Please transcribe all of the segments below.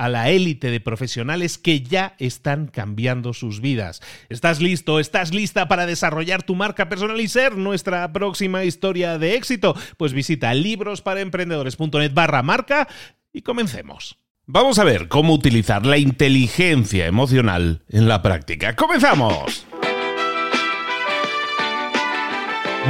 a la élite de profesionales que ya están cambiando sus vidas. ¿Estás listo? ¿Estás lista para desarrollar tu marca personal y ser nuestra próxima historia de éxito? Pues visita librosparaemprendedores.net barra marca y comencemos. Vamos a ver cómo utilizar la inteligencia emocional en la práctica. ¡Comenzamos!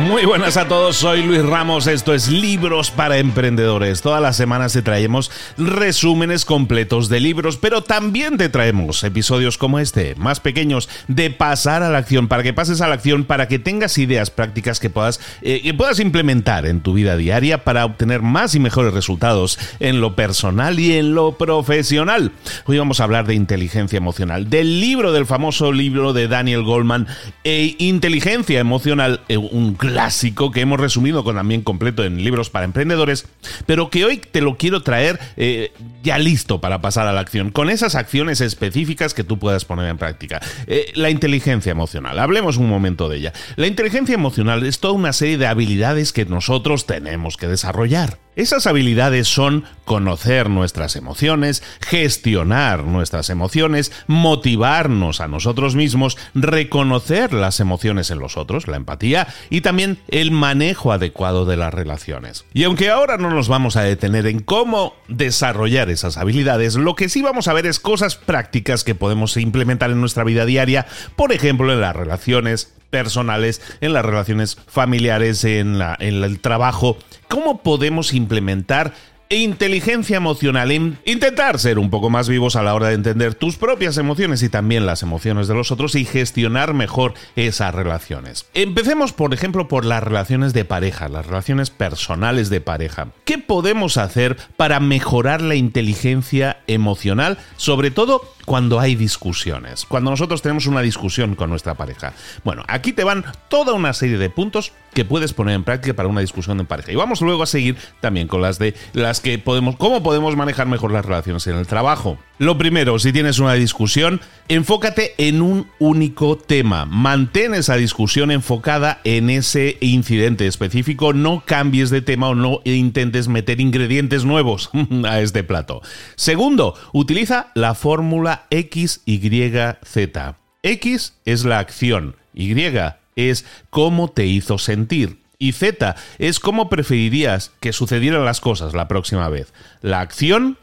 Muy buenas a todos, soy Luis Ramos, esto es Libros para Emprendedores. Todas las semanas te traemos resúmenes completos de libros, pero también te traemos episodios como este, más pequeños, de pasar a la acción, para que pases a la acción, para que tengas ideas prácticas que puedas, eh, que puedas implementar en tu vida diaria para obtener más y mejores resultados en lo personal y en lo profesional. Hoy vamos a hablar de inteligencia emocional, del libro, del famoso libro de Daniel Goldman, e Inteligencia Emocional, eh, un clásico que hemos resumido con también completo en libros para emprendedores, pero que hoy te lo quiero traer eh, ya listo para pasar a la acción, con esas acciones específicas que tú puedas poner en práctica. Eh, la inteligencia emocional, hablemos un momento de ella. La inteligencia emocional es toda una serie de habilidades que nosotros tenemos que desarrollar. Esas habilidades son conocer nuestras emociones, gestionar nuestras emociones, motivarnos a nosotros mismos, reconocer las emociones en los otros, la empatía, y también el manejo adecuado de las relaciones. Y aunque ahora no nos vamos a detener en cómo desarrollar esas habilidades, lo que sí vamos a ver es cosas prácticas que podemos implementar en nuestra vida diaria, por ejemplo en las relaciones, personales, en las relaciones familiares, en, la, en el trabajo. ¿Cómo podemos implementar inteligencia emocional, intentar ser un poco más vivos a la hora de entender tus propias emociones y también las emociones de los otros y gestionar mejor esas relaciones. Empecemos, por ejemplo, por las relaciones de pareja, las relaciones personales de pareja. ¿Qué podemos hacer para mejorar la inteligencia emocional, sobre todo cuando hay discusiones, cuando nosotros tenemos una discusión con nuestra pareja? Bueno, aquí te van toda una serie de puntos que puedes poner en práctica para una discusión en pareja. Y vamos luego a seguir también con las de las que podemos, cómo podemos manejar mejor las relaciones en el trabajo. Lo primero, si tienes una discusión, enfócate en un único tema. Mantén esa discusión enfocada en ese incidente específico. No cambies de tema o no intentes meter ingredientes nuevos a este plato. Segundo, utiliza la fórmula XYZ. X es la acción. Y es cómo te hizo sentir. Y Z es cómo preferirías que sucedieran las cosas la próxima vez. La acción,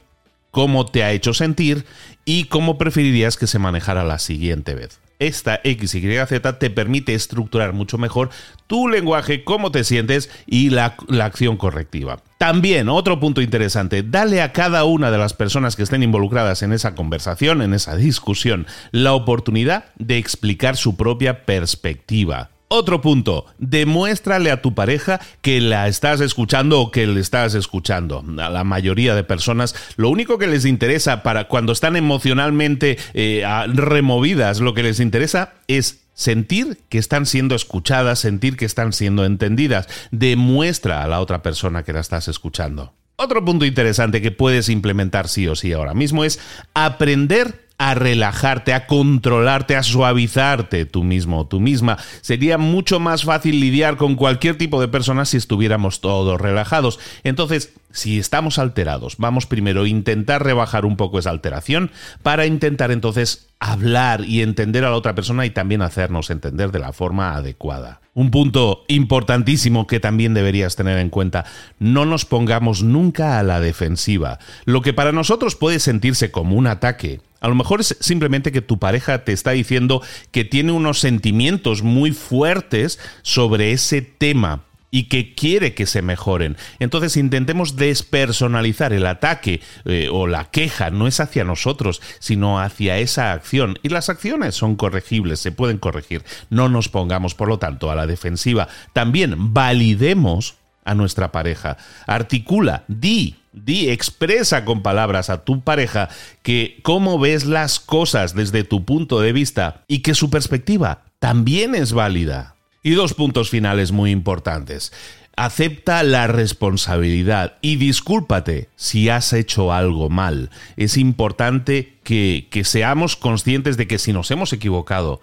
cómo te ha hecho sentir y cómo preferirías que se manejara la siguiente vez. Esta XYZ te permite estructurar mucho mejor tu lenguaje, cómo te sientes y la, la, acción correctiva. También, otro punto interesante, dale a cada una de las personas que estén involucradas en esa conversación, en esa discusión, la oportunidad de explicar su propia perspectiva. Otro punto, demuéstrale a tu pareja que la estás escuchando o que le estás escuchando. A la mayoría de personas lo único que les interesa para cuando están emocionalmente eh, removidas, lo que les interesa es sentir que están siendo escuchadas, sentir que están siendo entendidas. Demuestra a la otra persona que la estás escuchando. Otro punto interesante que puedes implementar sí o sí ahora mismo es aprender a relajarte, a controlarte, a suavizarte tú mismo o tú misma. Sería mucho más fácil lidiar con cualquier tipo de persona si estuviéramos todos relajados. Entonces, si estamos alterados, vamos primero a intentar rebajar un poco esa alteración para intentar entonces hablar y entender a la otra persona y también hacernos entender de la forma adecuada. Un punto importantísimo que también deberías tener en cuenta, no nos pongamos nunca a la defensiva. Lo que para nosotros puede sentirse como un ataque, a lo mejor es simplemente que tu pareja te está diciendo que tiene unos sentimientos muy fuertes sobre ese tema y que quiere que se mejoren. Entonces intentemos despersonalizar el ataque eh, o la queja, no es hacia nosotros, sino hacia esa acción. Y las acciones son corregibles, se pueden corregir. No nos pongamos, por lo tanto, a la defensiva. También validemos a nuestra pareja. Articula, di, di, expresa con palabras a tu pareja que cómo ves las cosas desde tu punto de vista y que su perspectiva también es válida. Y dos puntos finales muy importantes. Acepta la responsabilidad y discúlpate si has hecho algo mal. Es importante que, que seamos conscientes de que si nos hemos equivocado,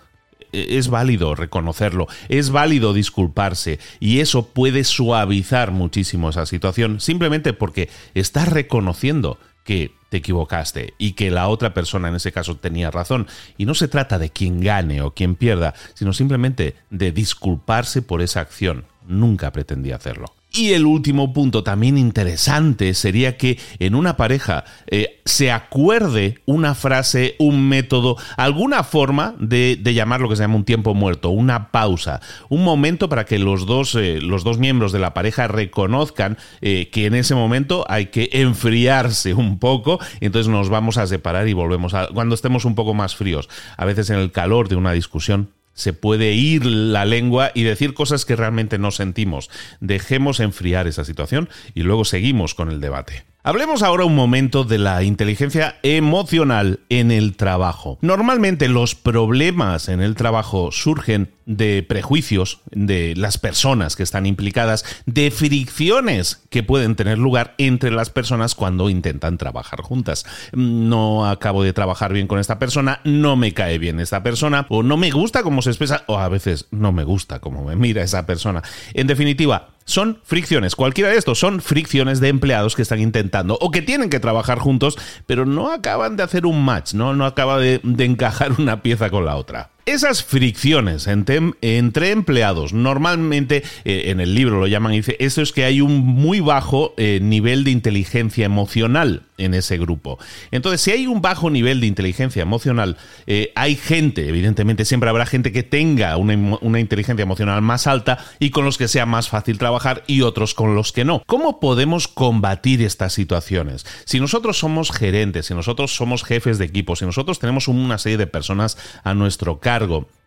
e, es válido reconocerlo, es válido disculparse y eso puede suavizar muchísimo esa situación simplemente porque estás reconociendo que te equivocaste y que la otra persona en ese caso tenía razón. Y no se trata de quien gane o quien pierda, sino simplemente de disculparse por esa acción. Nunca pretendí hacerlo. Y el último punto también interesante sería que en una pareja eh, se acuerde una frase, un método, alguna forma de, llamar lo que se llama un tiempo muerto, una pausa, un momento para que los dos, eh, los dos miembros de la pareja reconozcan eh, que en ese momento hay que enfriarse un poco, entonces nos vamos a separar y volvemos a cuando estemos un poco más fríos. A veces en el calor de una discusión se puede ir la lengua y decir cosas que realmente no sentimos. Dejemos enfriar esa situación y luego seguimos con el debate. Hablemos ahora un momento de la inteligencia emocional en el trabajo. Normalmente los problemas en el trabajo surgen de prejuicios de las personas que están implicadas, de fricciones que pueden tener lugar entre las personas cuando intentan trabajar juntas. No acabo de trabajar bien con esta persona, no me cae bien esta persona, o no me gusta cómo se expresa, o a veces no me gusta cómo me mira esa persona. En definitiva, son fricciones. Cualquiera de estos son fricciones de empleados que están intentando o que tienen que trabajar juntos, pero no acaban de hacer un match, no, no acaba de, de encajar una pieza con la otra. Esas fricciones entre, empleados, normalmente eh, en el libro lo llaman, dice, eso es que hay un muy bajo eh, nivel de inteligencia emocional en ese grupo. Entonces, si hay un bajo nivel de inteligencia emocional, eh, hay gente, evidentemente siempre habrá gente que tenga una, una inteligencia emocional más alta y con los que sea más fácil trabajar y otros con los que no. ¿Cómo podemos combatir estas situaciones? Si nosotros somos gerentes, si nosotros somos jefes de equipo, si nosotros tenemos una serie de personas a nuestro cargo,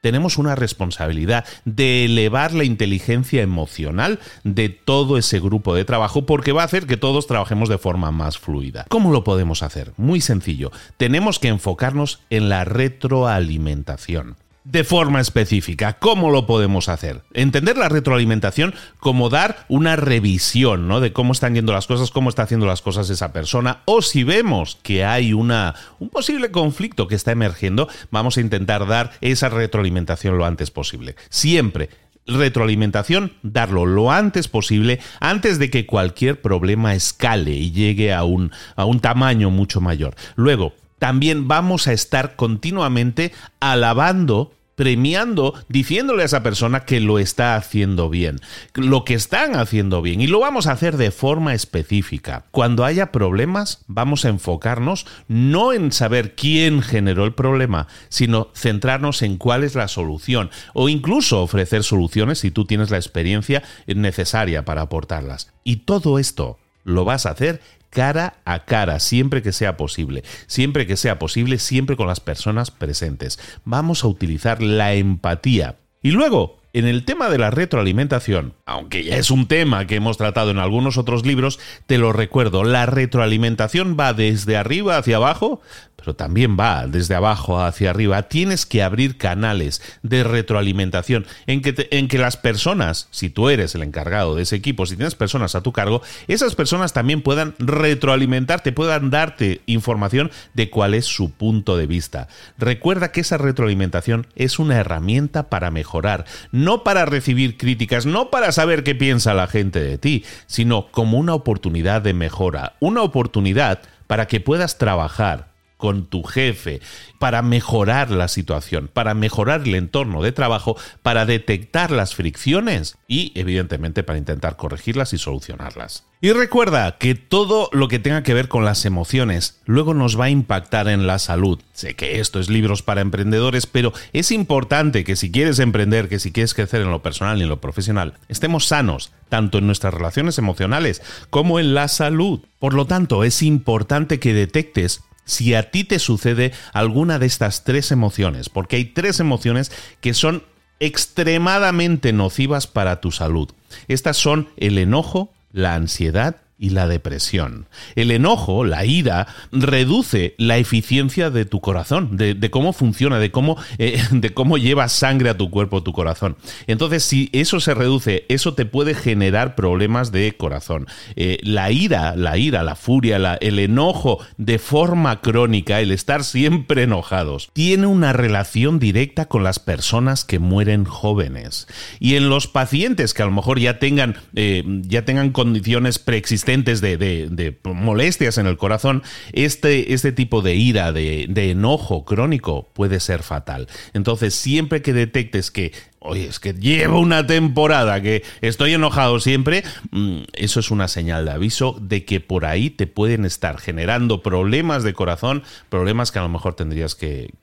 tenemos una responsabilidad de elevar la inteligencia emocional de todo ese grupo de trabajo porque va a hacer que todos trabajemos de forma más fluida. ¿Cómo lo podemos hacer? Muy sencillo. Tenemos que enfocarnos en la retroalimentación de forma específica. ¿Cómo lo podemos hacer? Entender la retroalimentación como dar una revisión ¿no? de cómo están yendo las cosas, cómo está haciendo las cosas esa persona, o si vemos que hay una, un posible conflicto que está emergiendo, vamos a intentar dar esa retroalimentación lo antes posible. Siempre retroalimentación, darlo lo antes posible, antes de que cualquier problema escale y llegue a un, a un tamaño mucho mayor. Luego, también vamos a estar continuamente alabando premiando, diciéndole a esa persona que lo está haciendo bien, lo que están haciendo bien. Y lo vamos a hacer de forma específica. Cuando haya problemas, vamos a enfocarnos no en saber quién generó el problema, sino centrarnos en cuál es la solución o incluso ofrecer soluciones si tú tienes la experiencia necesaria para aportarlas. Y todo esto lo vas a hacer cara a cara, siempre que sea posible, siempre que sea posible, siempre con las personas presentes. Vamos a utilizar la empatía. Y luego, en el tema de la retroalimentación, aunque ya es un tema que hemos tratado en algunos otros libros, te lo recuerdo, la retroalimentación va desde arriba hacia abajo, pero también va desde abajo hacia arriba. Tienes que abrir canales de retroalimentación en que, en que las personas, si tú eres el encargado de ese equipo, si tienes personas a tu cargo, esas personas también puedan retroalimentarte, puedan darte información de cuál es su punto de vista. Recuerda que esa retroalimentación es una herramienta para mejorar, no para recibir críticas, no para saber qué piensa la gente de ti, sino como una oportunidad de mejora, una oportunidad para que puedas trabajar con tu jefe para mejorar la situación, para mejorar el entorno de trabajo, para detectar las fricciones y evidentemente para intentar corregirlas y solucionarlas. Y recuerda que todo lo que tenga que ver con las emociones luego nos va a impactar en la salud. Sé que esto es libros para emprendedores, pero es importante que si quieres emprender, que si quieres crecer en lo personal y en lo profesional, estemos sanos, tanto en nuestras relaciones emocionales como en la salud. Por lo tanto, es importante que detectes si a ti te sucede alguna de estas tres emociones, porque hay tres emociones que son extremadamente nocivas para tu salud. Estas son el enojo, la ansiedad y la depresión. El enojo, la ira, reduce la eficiencia de tu corazón, de, cómo funciona, de cómo, eh, de cómo lleva sangre a tu cuerpo, tu corazón. Entonces, si eso se reduce, eso te puede generar problemas de corazón. Eh, la ira, la ira, la furia, el enojo de forma crónica, el estar siempre enojados, tiene una relación directa con las personas que mueren jóvenes. Y en los pacientes que a lo mejor ya tengan, eh, ya tengan condiciones preexistentes, de, molestias en el corazón, este, este tipo de ira, de, enojo crónico puede ser fatal. Entonces, siempre que detectes que oye, es que llevo una temporada que estoy enojado siempre, mm, eso es una señal de aviso de que por ahí te pueden estar generando problemas de corazón, problemas que a lo mejor tendrías que,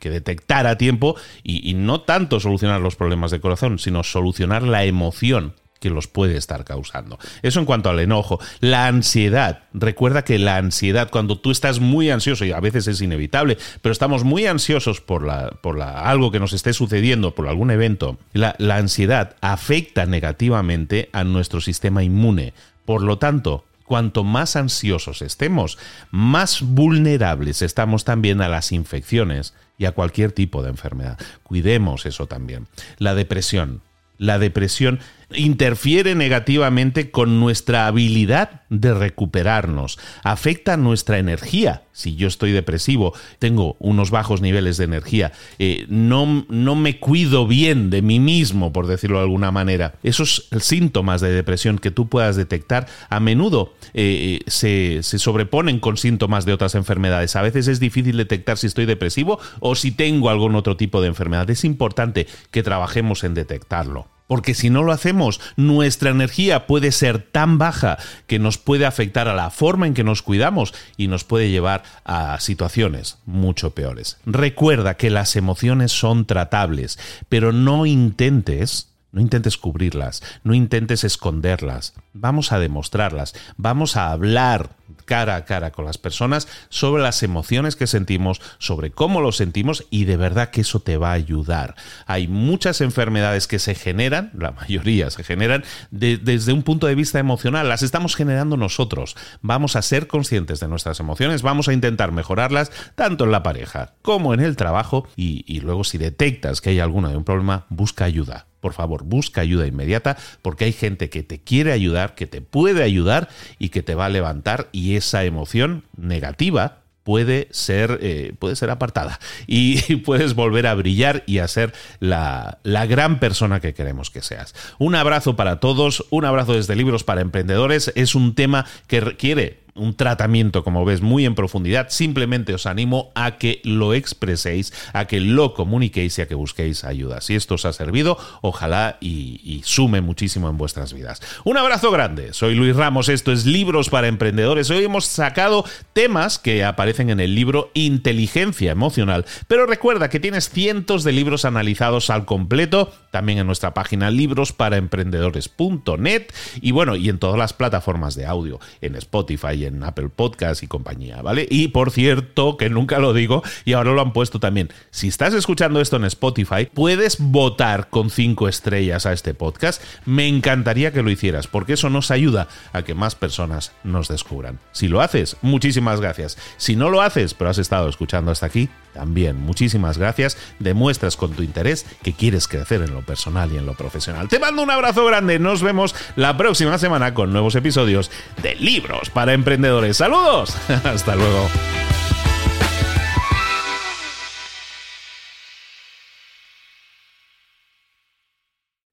detectar a tiempo y no tanto solucionar los problemas de corazón, sino solucionar la emoción que los puede estar causando. Eso en cuanto al enojo. La ansiedad. Recuerda que la ansiedad, cuando tú estás muy ansioso, y a veces es inevitable, pero estamos muy ansiosos por, la, por la, algo que nos esté sucediendo, por algún evento, la, la ansiedad afecta negativamente a nuestro sistema inmune. Por lo tanto, cuanto más ansiosos estemos, más vulnerables estamos también a las infecciones y a cualquier tipo de enfermedad. Cuidemos eso también. La depresión. La depresión interfiere negativamente con nuestra habilidad de recuperarnos, afecta nuestra energía. Si yo estoy depresivo, tengo unos bajos niveles de energía, eh, no, no, me cuido bien de mí mismo, por decirlo de alguna manera. Esos síntomas de depresión que tú puedas detectar a menudo eh, se, se sobreponen con síntomas de otras enfermedades. A veces es difícil detectar si estoy depresivo o si tengo algún otro tipo de enfermedad. Es importante que trabajemos en detectarlo. Porque si no lo hacemos, nuestra energía puede ser tan baja que nos puede afectar a la forma en que nos cuidamos y nos puede llevar a situaciones mucho peores. Recuerda que las emociones son tratables, pero no intentes no intentes cubrirlas, no intentes esconderlas. Vamos a demostrarlas, vamos a hablar cara a cara con las personas sobre las emociones que sentimos, sobre cómo lo sentimos y de verdad que eso te va a ayudar. Hay muchas enfermedades que se generan, la mayoría se generan desde un punto de vista emocional, las estamos generando nosotros. Vamos a ser conscientes de nuestras emociones, vamos a intentar mejorarlas tanto en la pareja como en el trabajo y, y luego si detectas que hay alguno de un problema, busca ayuda por favor, busca ayuda inmediata porque hay gente que te quiere ayudar, que te puede ayudar y que te va a levantar y esa emoción negativa puede ser, eh, puede ser apartada y puedes volver a brillar y a ser la, la, gran persona que queremos que seas. Un abrazo para todos, un abrazo desde Libros para Emprendedores. Es un tema que requiere un tratamiento, como ves, muy en profundidad, simplemente os animo a que lo expreséis, a que lo comuniquéis y a que busquéis ayuda. Si esto os ha servido, ojalá y, sume muchísimo en vuestras vidas. Un abrazo grande, soy Luis Ramos, esto es Libros para Emprendedores. Hoy hemos sacado temas que aparecen en el libro Inteligencia Emocional, pero recuerda que tienes cientos de libros analizados al completo también en nuestra página librosparaemprendedores.net y bueno, y en todas las plataformas de audio, en Spotify, en Apple Podcast y compañía, ¿vale? Y por cierto, que nunca lo digo y ahora lo han puesto también, si estás escuchando esto en Spotify, puedes votar con cinco estrellas a este podcast. Me encantaría que lo hicieras porque eso nos ayuda a que más personas nos descubran. Si lo haces, muchísimas gracias. Si no lo haces, pero has estado escuchando hasta aquí, también muchísimas gracias. Demuestras con tu interés que quieres crecer en lo personal y en lo profesional. Te mando un abrazo grande. Nos vemos la próxima semana con nuevos episodios de Libros para Emprendedores. Saludos. Hasta luego.